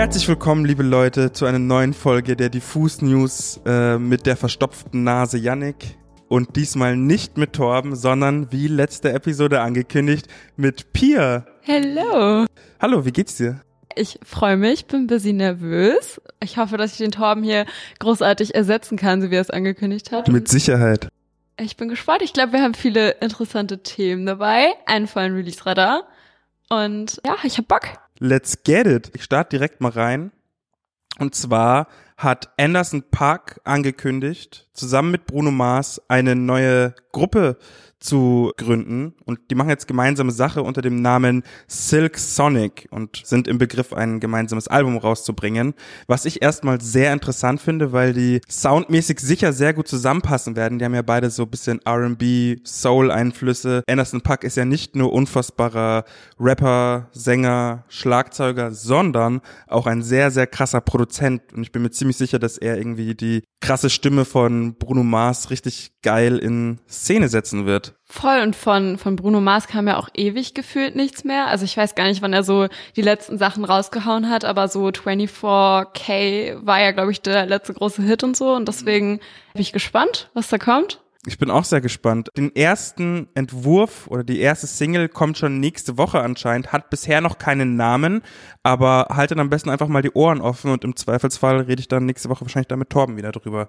Herzlich willkommen, liebe Leute, zu einer neuen Folge der Diffus News äh, mit der verstopften Nase Yannick. Und diesmal nicht mit Torben, sondern wie letzte Episode angekündigt mit Pia. Hello. Hallo, wie geht's dir? Ich freue mich, bin ein bisschen nervös. Ich hoffe, dass ich den Torben hier großartig ersetzen kann, so wie er es angekündigt hat. Mit Sicherheit. Ich bin gespannt. Ich glaube, wir haben viele interessante Themen dabei. Einen vollen Release-Radar. Und ja, ich hab Bock. Let's get it. Ich starte direkt mal rein. Und zwar hat Anderson Park angekündigt, zusammen mit Bruno Mars eine neue Gruppe zu gründen und die machen jetzt gemeinsame Sache unter dem Namen Silk Sonic und sind im Begriff ein gemeinsames Album rauszubringen, was ich erstmal sehr interessant finde, weil die soundmäßig sicher sehr gut zusammenpassen werden. Die haben ja beide so ein bisschen R&B, Soul Einflüsse. Anderson Puck ist ja nicht nur unfassbarer Rapper, Sänger, Schlagzeuger, sondern auch ein sehr sehr krasser Produzent und ich bin mir ziemlich sicher, dass er irgendwie die krasse Stimme von Bruno Mars richtig geil in Szene setzen wird. Voll und von, von Bruno Mars kam ja auch ewig gefühlt nichts mehr. Also ich weiß gar nicht, wann er so die letzten Sachen rausgehauen hat, aber so 24K war ja, glaube ich, der letzte große Hit und so. Und deswegen bin ich gespannt, was da kommt. Ich bin auch sehr gespannt. Den ersten Entwurf oder die erste Single kommt schon nächste Woche anscheinend, hat bisher noch keinen Namen, aber haltet am besten einfach mal die Ohren offen und im Zweifelsfall rede ich dann nächste Woche wahrscheinlich da mit Torben wieder drüber.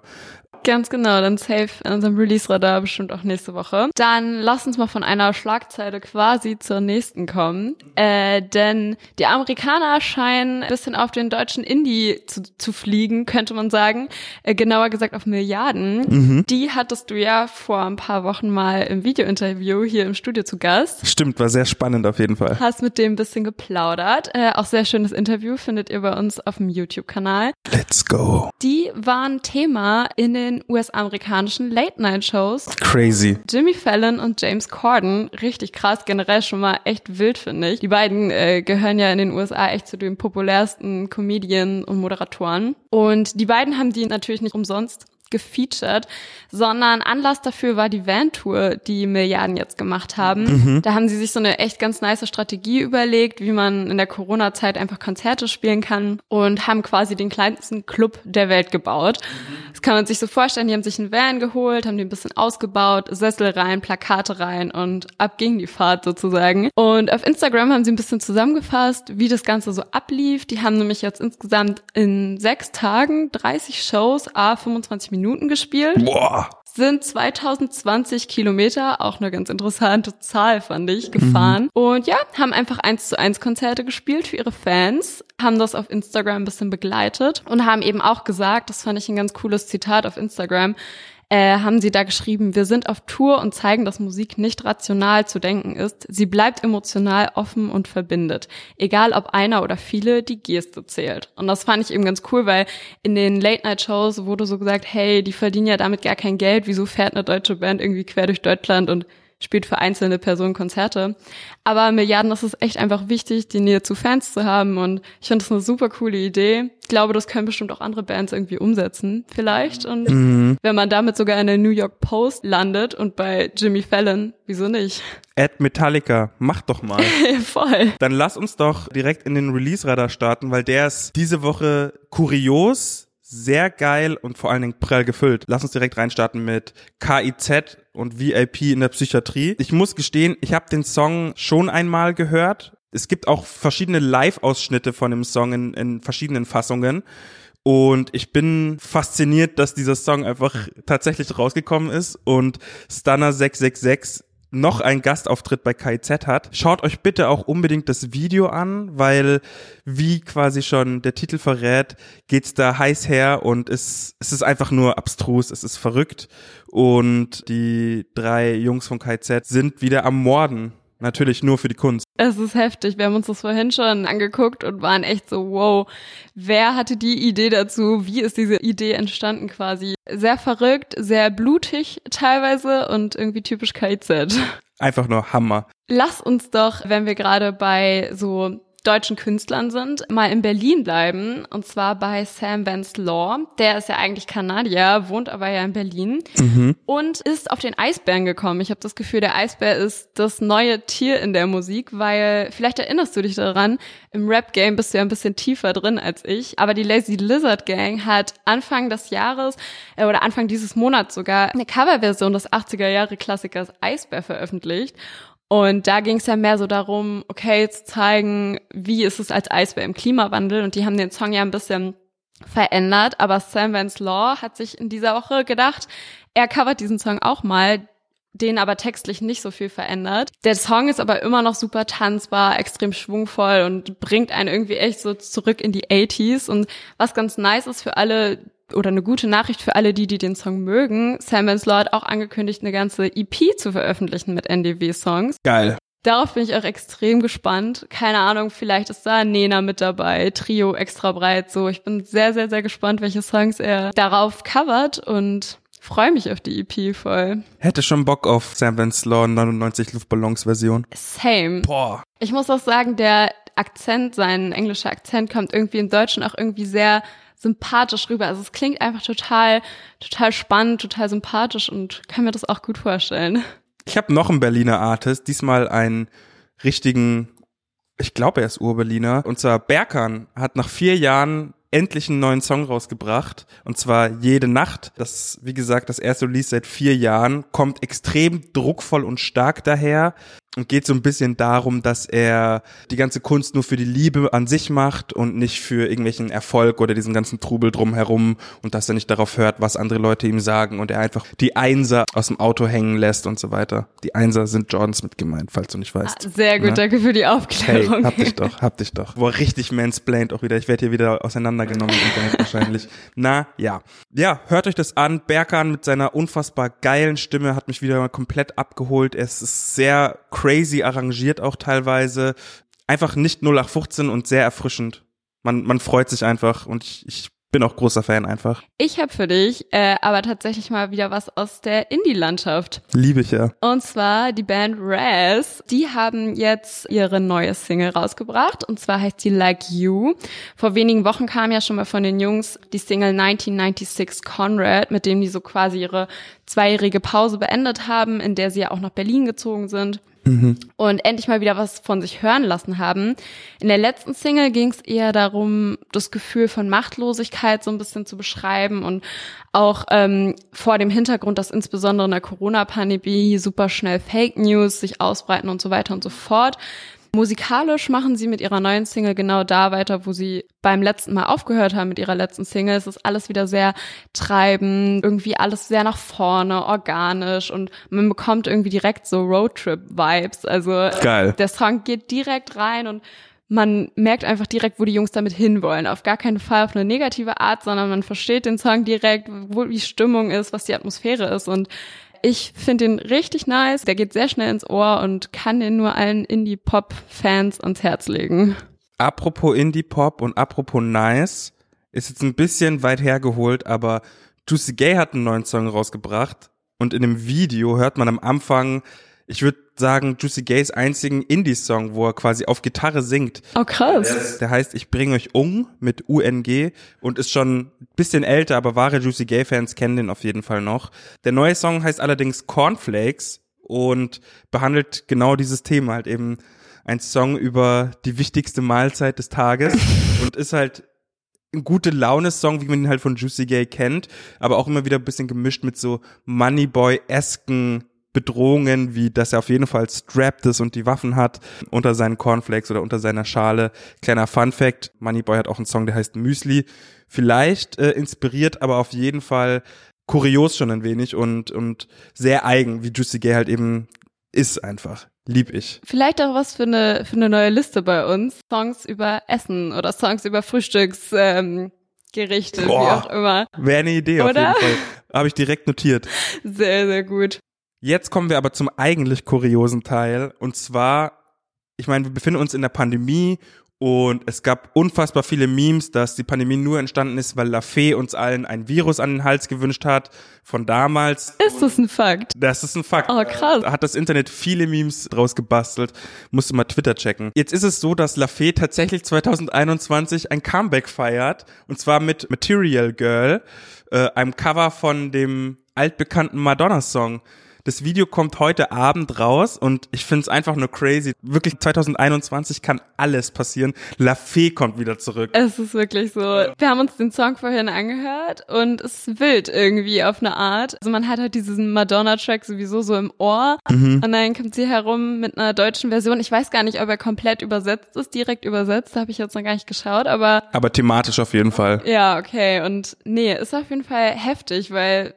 Ganz genau, dann safe in unserem Release-Radar bestimmt auch nächste Woche. Dann lass uns mal von einer Schlagzeile quasi zur nächsten kommen. Äh, denn die Amerikaner scheinen ein bisschen auf den deutschen Indie zu, zu fliegen, könnte man sagen. Äh, genauer gesagt auf Milliarden. Mhm. Die hattest du ja vor ein paar Wochen mal im Videointerview hier im Studio zu Gast. Stimmt, war sehr spannend auf jeden Fall. Hast mit dem ein bisschen geplaudert. Äh, auch sehr schönes Interview findet ihr bei uns auf dem YouTube-Kanal. Let's go. Die waren Thema in den den US-amerikanischen Late-Night-Shows. Crazy. Jimmy Fallon und James Corden, richtig krass, generell schon mal echt wild, finde ich. Die beiden äh, gehören ja in den USA echt zu den populärsten Comedien und Moderatoren. Und die beiden haben die natürlich nicht umsonst gefeatured, sondern Anlass dafür war die Van-Tour, die Milliarden jetzt gemacht haben. Mhm. Da haben sie sich so eine echt ganz nice Strategie überlegt, wie man in der Corona-Zeit einfach Konzerte spielen kann und haben quasi den kleinsten Club der Welt gebaut. Das kann man sich so vorstellen, die haben sich einen Van geholt, haben den ein bisschen ausgebaut, Sessel rein, Plakate rein und ab ging die Fahrt sozusagen. Und auf Instagram haben sie ein bisschen zusammengefasst, wie das Ganze so ablief. Die haben nämlich jetzt insgesamt in sechs Tagen 30 Shows, a 25 Minuten Minuten gespielt. Boah. Sind 2020 Kilometer, auch eine ganz interessante Zahl, fand ich, gefahren. Mhm. Und ja, haben einfach eins zu eins Konzerte gespielt für ihre Fans, haben das auf Instagram ein bisschen begleitet und haben eben auch gesagt, das fand ich ein ganz cooles Zitat auf Instagram, äh, haben sie da geschrieben, wir sind auf Tour und zeigen, dass Musik nicht rational zu denken ist. Sie bleibt emotional offen und verbindet. Egal ob einer oder viele, die Geste zählt. Und das fand ich eben ganz cool, weil in den Late-Night-Shows wurde so gesagt, hey, die verdienen ja damit gar kein Geld. Wieso fährt eine deutsche Band irgendwie quer durch Deutschland und spielt für einzelne Personen Konzerte. Aber Milliarden, das ist echt einfach wichtig, die Nähe zu Fans zu haben. Und ich finde das eine super coole Idee. Ich glaube, das können bestimmt auch andere Bands irgendwie umsetzen, vielleicht. Und mhm. wenn man damit sogar in der New York Post landet und bei Jimmy Fallon, wieso nicht? Ad Metallica, mach doch mal. Voll. Dann lass uns doch direkt in den Release-Radar starten, weil der ist diese Woche kurios sehr geil und vor allen Dingen prall gefüllt. Lass uns direkt reinstarten mit KIZ und VIP in der Psychiatrie. Ich muss gestehen, ich habe den Song schon einmal gehört. Es gibt auch verschiedene Live-Ausschnitte von dem Song in, in verschiedenen Fassungen. Und ich bin fasziniert, dass dieser Song einfach tatsächlich rausgekommen ist und Stunner 666 noch einen Gastauftritt bei KIZ hat. Schaut euch bitte auch unbedingt das Video an, weil wie quasi schon der Titel verrät, geht's da heiß her und es, es ist einfach nur abstrus, es ist verrückt und die drei Jungs von KIZ sind wieder am Morden Natürlich nur für die Kunst. Es ist heftig. Wir haben uns das vorhin schon angeguckt und waren echt so, wow, wer hatte die Idee dazu? Wie ist diese Idee entstanden quasi? Sehr verrückt, sehr blutig teilweise und irgendwie typisch KIZ. Einfach nur Hammer. Lass uns doch, wenn wir gerade bei so deutschen Künstlern sind, mal in Berlin bleiben. Und zwar bei Sam Vance Law. Der ist ja eigentlich Kanadier, wohnt aber ja in Berlin mhm. und ist auf den Eisbären gekommen. Ich habe das Gefühl, der Eisbär ist das neue Tier in der Musik, weil vielleicht erinnerst du dich daran, im Rap-Game bist du ja ein bisschen tiefer drin als ich. Aber die Lazy Lizard Gang hat Anfang des Jahres äh, oder Anfang dieses Monats sogar eine Coverversion des 80er Jahre Klassikers Eisbär veröffentlicht. Und da ging es ja mehr so darum, okay, zu zeigen, wie ist es als Eisbär im Klimawandel. Und die haben den Song ja ein bisschen verändert. Aber Sam Vance Law hat sich in dieser Woche gedacht, er covert diesen Song auch mal, den aber textlich nicht so viel verändert. Der Song ist aber immer noch super tanzbar, extrem schwungvoll und bringt einen irgendwie echt so zurück in die 80s. Und was ganz nice ist für alle, oder eine gute Nachricht für alle, die, die den Song mögen. Sam Vance Law hat auch angekündigt, eine ganze EP zu veröffentlichen mit NDW-Songs. Geil. Darauf bin ich auch extrem gespannt. Keine Ahnung, vielleicht ist da Nena mit dabei, Trio extra breit, so. Ich bin sehr, sehr, sehr gespannt, welche Songs er darauf covert und freue mich auf die EP voll. Hätte schon Bock auf Sam Vance Law 99 Luftballons Version. Same. Boah. Ich muss auch sagen, der Akzent, sein englischer Akzent kommt irgendwie im Deutschen auch irgendwie sehr sympathisch rüber. Also es klingt einfach total, total spannend, total sympathisch und kann mir das auch gut vorstellen. Ich habe noch einen Berliner Artist, diesmal einen richtigen, ich glaube er ist Ur-Berliner, und zwar Berkan hat nach vier Jahren endlich einen neuen Song rausgebracht und zwar jede Nacht. Das, wie gesagt, das erste Release seit vier Jahren, kommt extrem druckvoll und stark daher und geht so ein bisschen darum, dass er die ganze Kunst nur für die Liebe an sich macht und nicht für irgendwelchen Erfolg oder diesen ganzen Trubel drumherum und dass er nicht darauf hört, was andere Leute ihm sagen und er einfach die Einser aus dem Auto hängen lässt und so weiter. Die Einser sind Jordans mit gemeint, falls du nicht weißt. Ah, sehr gut, ne? danke für die Aufklärung. Hey, hab dich doch, hab dich doch. Boah, richtig mansplained auch wieder. Ich werde hier wieder auseinandergenommen im Internet wahrscheinlich. Na, ja. Ja, hört euch das an. Berkan mit seiner unfassbar geilen Stimme hat mich wieder komplett abgeholt. Es ist sehr crazy arrangiert auch teilweise. Einfach nicht 0815 und sehr erfrischend. Man, man freut sich einfach und ich, ich bin auch großer Fan einfach. Ich habe für dich äh, aber tatsächlich mal wieder was aus der Indie-Landschaft. Liebe ich ja. Und zwar die Band Raz. Die haben jetzt ihre neue Single rausgebracht und zwar heißt die Like You. Vor wenigen Wochen kam ja schon mal von den Jungs die Single 1996 Conrad, mit dem die so quasi ihre zweijährige Pause beendet haben, in der sie ja auch nach Berlin gezogen sind. Und endlich mal wieder was von sich hören lassen haben. In der letzten Single ging es eher darum, das Gefühl von Machtlosigkeit so ein bisschen zu beschreiben und auch ähm, vor dem Hintergrund, dass insbesondere in der Corona-Pandemie super schnell Fake News sich ausbreiten und so weiter und so fort. Musikalisch machen sie mit ihrer neuen Single genau da weiter, wo sie beim letzten Mal aufgehört haben mit ihrer letzten Single. Es ist alles wieder sehr treibend, irgendwie alles sehr nach vorne, organisch und man bekommt irgendwie direkt so Roadtrip-Vibes. Also Geil. der Song geht direkt rein und man merkt einfach direkt, wo die Jungs damit hinwollen. Auf gar keinen Fall auf eine negative Art, sondern man versteht den Song direkt, wo die Stimmung ist, was die Atmosphäre ist. Und ich finde ihn richtig nice. Der geht sehr schnell ins Ohr und kann den nur allen Indie-Pop-Fans ans Herz legen. Apropos Indie-Pop und apropos nice, ist jetzt ein bisschen weit hergeholt, aber Juicy Gay hat einen neuen Song rausgebracht und in dem Video hört man am Anfang ich würde sagen, Juicy Gays einzigen Indie-Song, wo er quasi auf Gitarre singt. Oh, krass. Der heißt Ich bring euch um mit UNG und ist schon ein bisschen älter, aber wahre Juicy Gay-Fans kennen den auf jeden Fall noch. Der neue Song heißt allerdings Cornflakes und behandelt genau dieses Thema, halt eben ein Song über die wichtigste Mahlzeit des Tages und ist halt ein gute Laune-Song, wie man ihn halt von Juicy Gay kennt, aber auch immer wieder ein bisschen gemischt mit so Moneyboy-esken Bedrohungen, wie dass er auf jeden Fall strapped ist und die Waffen hat unter seinen Cornflakes oder unter seiner Schale. Kleiner Fun Fact, Moneyboy hat auch einen Song, der heißt Müsli. Vielleicht äh, inspiriert, aber auf jeden Fall kurios schon ein wenig und, und sehr eigen, wie Juicy Gay halt eben ist einfach. Lieb ich. Vielleicht auch was für eine, für eine neue Liste bei uns. Songs über Essen oder Songs über Frühstücks, ähm, Gerichte, Boah, wie auch immer. Wäre eine Idee Oder? auf jeden Fall. Habe ich direkt notiert. Sehr, sehr gut. Jetzt kommen wir aber zum eigentlich kuriosen Teil. Und zwar, ich meine, wir befinden uns in der Pandemie Und es gab unfassbar viele Memes, dass die Pandemie nur entstanden ist, weil Lafay uns allen ein Virus an den Hals gewünscht hat von damals. Ist das ein Fakt? Das ist ein Fakt. Oh, krass. Da hat das Internet viele Memes draus gebastelt. Musste mal Twitter checken. Jetzt ist es so, dass Lafay tatsächlich 2021 ein Comeback feiert. Und zwar mit Material Girl, äh, einem Cover von dem altbekannten Madonna-Song. Das Video kommt heute Abend raus und ich finde es einfach nur crazy. Wirklich 2021 kann alles passieren. La Fee kommt wieder zurück. Es ist wirklich so. Wir haben uns den Song vorhin angehört und es ist wild irgendwie auf eine Art. Also man hat halt diesen Madonna-Track sowieso so im Ohr mhm. und dann kommt sie herum mit einer deutschen Version. Ich weiß gar nicht, ob er komplett übersetzt ist, direkt übersetzt. Da habe ich jetzt noch gar nicht geschaut, aber. Aber thematisch auf jeden Fall. Ja, okay. Und nee, ist auf jeden Fall heftig, weil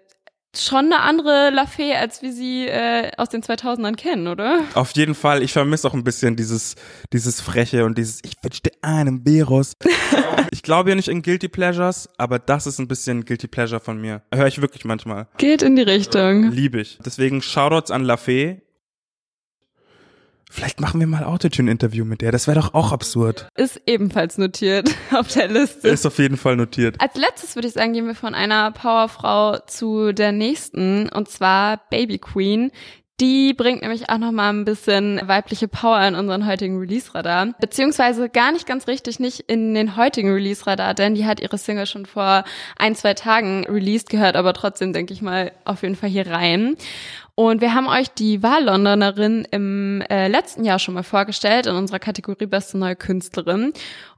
schon eine andere Lafay, als wir sie äh, aus den 2000ern kennen, oder? Auf jeden Fall. Ich vermisse auch ein bisschen dieses, dieses Freche und dieses, ich wünschte einem Virus. ich glaube ja nicht in Guilty Pleasures, aber das ist ein bisschen Guilty Pleasure von mir. Höre ich wirklich manchmal. Geht in die Richtung. Liebe ich. Deswegen Shoutouts an Lafay. Vielleicht machen wir mal Autotune-Interview mit der. Das wäre doch auch absurd. Ist ebenfalls notiert auf der Liste. Ist auf jeden Fall notiert. Als letztes würde ich sagen, gehen wir von einer Powerfrau zu der nächsten, und zwar Baby Queen. Die bringt nämlich auch noch mal ein bisschen weibliche Power in unseren heutigen Release-Radar. Beziehungsweise gar nicht ganz richtig, nicht in den heutigen Release-Radar, denn die hat ihre Single schon vor ein, zwei Tagen released, gehört aber trotzdem, denke ich mal, auf jeden Fall hier rein. Und wir haben euch die Wahllondonerin im äh, letzten Jahr schon mal vorgestellt in unserer Kategorie Beste Neue Künstlerin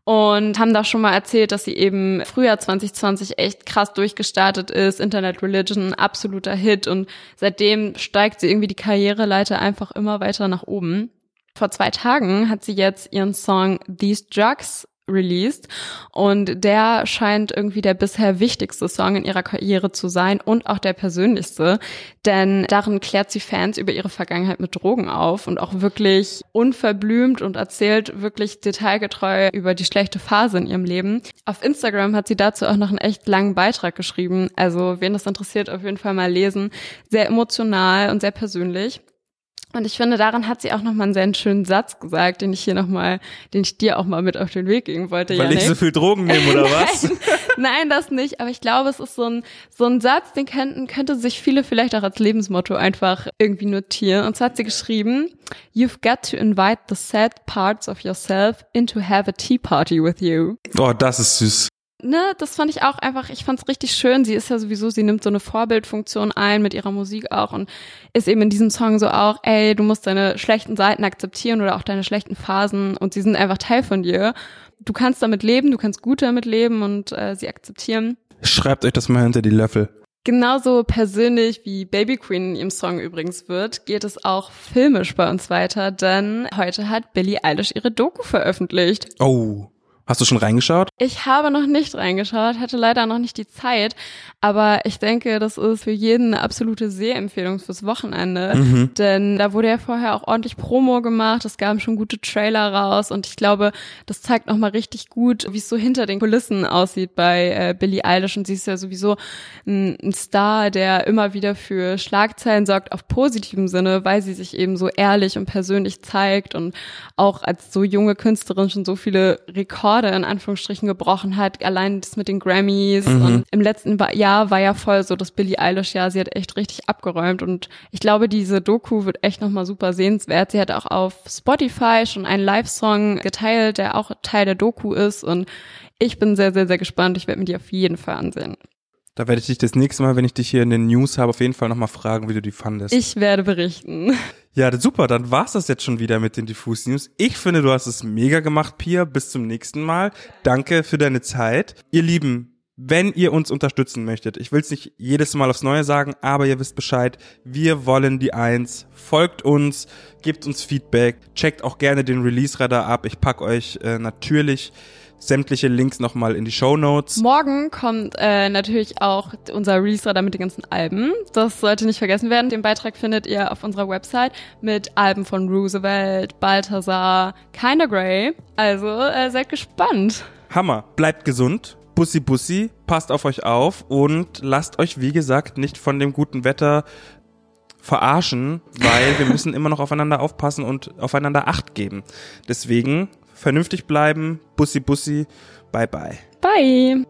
und haben da schon mal erzählt, dass sie eben Frühjahr 2020 echt krass durchgestartet ist, Internet Religion, absoluter Hit und seitdem steigt sie irgendwie die Karriereleiter einfach immer weiter nach oben. Vor zwei Tagen hat sie jetzt ihren Song These Drugs released und der scheint irgendwie der bisher wichtigste Song in ihrer Karriere zu sein und auch der persönlichste, denn darin klärt sie Fans über ihre Vergangenheit mit Drogen auf und auch wirklich unverblümt und erzählt wirklich detailgetreu über die schlechte Phase in ihrem Leben. Auf Instagram hat sie dazu auch noch einen echt langen Beitrag geschrieben, also wen das interessiert, auf jeden Fall mal lesen. Sehr emotional und sehr persönlich. Und ich finde, daran hat sie auch nochmal einen sehr schönen Satz gesagt, den ich hier nochmal, den ich dir auch mal mit auf den Weg geben wollte. Weil Janik. ich so viel Drogen nehme, oder was? nein, nein, das nicht. Aber ich glaube, es ist so ein, so ein Satz, den könnten, könnte sich viele vielleicht auch als Lebensmotto einfach irgendwie notieren. Und zwar hat sie geschrieben, You've got to invite the sad parts of yourself in to have a tea party with you. Oh, das ist süß ne, das fand ich auch einfach, ich fand es richtig schön. Sie ist ja sowieso, sie nimmt so eine Vorbildfunktion ein mit ihrer Musik auch und ist eben in diesem Song so auch, ey, du musst deine schlechten Seiten akzeptieren oder auch deine schlechten Phasen und sie sind einfach Teil von dir. Du kannst damit leben, du kannst gut damit leben und äh, sie akzeptieren. Schreibt euch das mal hinter die Löffel. Genauso persönlich wie Baby Queen in ihrem Song übrigens wird, geht es auch filmisch bei uns weiter, denn heute hat Billie Eilish ihre Doku veröffentlicht. Oh. Hast du schon reingeschaut? Ich habe noch nicht reingeschaut, hatte leider noch nicht die Zeit, aber ich denke, das ist für jeden eine absolute Sehempfehlung fürs Wochenende, mhm. denn da wurde ja vorher auch ordentlich Promo gemacht, es gab schon gute Trailer raus und ich glaube, das zeigt nochmal richtig gut, wie es so hinter den Kulissen aussieht bei äh, Billie Eilish und sie ist ja sowieso ein, ein Star, der immer wieder für Schlagzeilen sorgt auf positivem Sinne, weil sie sich eben so ehrlich und persönlich zeigt und auch als so junge Künstlerin schon so viele Rekorde Rekorde in Anführungsstrichen gebrochen hat, allein das mit den Grammys mhm. und im letzten Jahr war ja voll so das Billie Eilish Jahr, sie hat echt richtig abgeräumt und ich glaube, diese Doku wird echt nochmal super sehenswert. Sie hat auch auf Spotify schon einen Live-Song geteilt, der auch Teil der Doku ist und ich bin sehr, sehr, sehr gespannt. Ich werde mir die auf jeden Fall ansehen. Da werde ich dich das nächste Mal, wenn ich dich hier in den News habe, auf jeden Fall nochmal fragen, wie du die fandest. Ich werde berichten. Ja, super, dann war's das jetzt schon wieder mit den Diffus News. Ich finde, du hast es mega gemacht, Pia. Bis zum nächsten Mal. Danke für deine Zeit. Ihr Lieben, wenn ihr uns unterstützen möchtet, ich will es nicht jedes Mal aufs Neue sagen, aber ihr wisst Bescheid, wir wollen die Eins. Folgt uns, gebt uns Feedback, checkt auch gerne den Release-Radar ab. Ich pack euch äh, natürlich sämtliche Links nochmal in die Show Notes. Morgen kommt äh, natürlich auch unser Release-Radar mit den ganzen Alben. Das sollte nicht vergessen werden. Den Beitrag findet ihr auf unserer Website mit Alben von Roosevelt, Balthasar, Kinda Grey. Also äh, seid gespannt. Hammer. Bleibt gesund. Bussi Bussi, passt auf euch auf und lasst euch, wie gesagt, nicht von dem guten Wetter verarschen, weil wir müssen immer noch aufeinander aufpassen und aufeinander Acht geben. Deswegen vernünftig bleiben. Bussi, bussi. Bye, bye. Bye.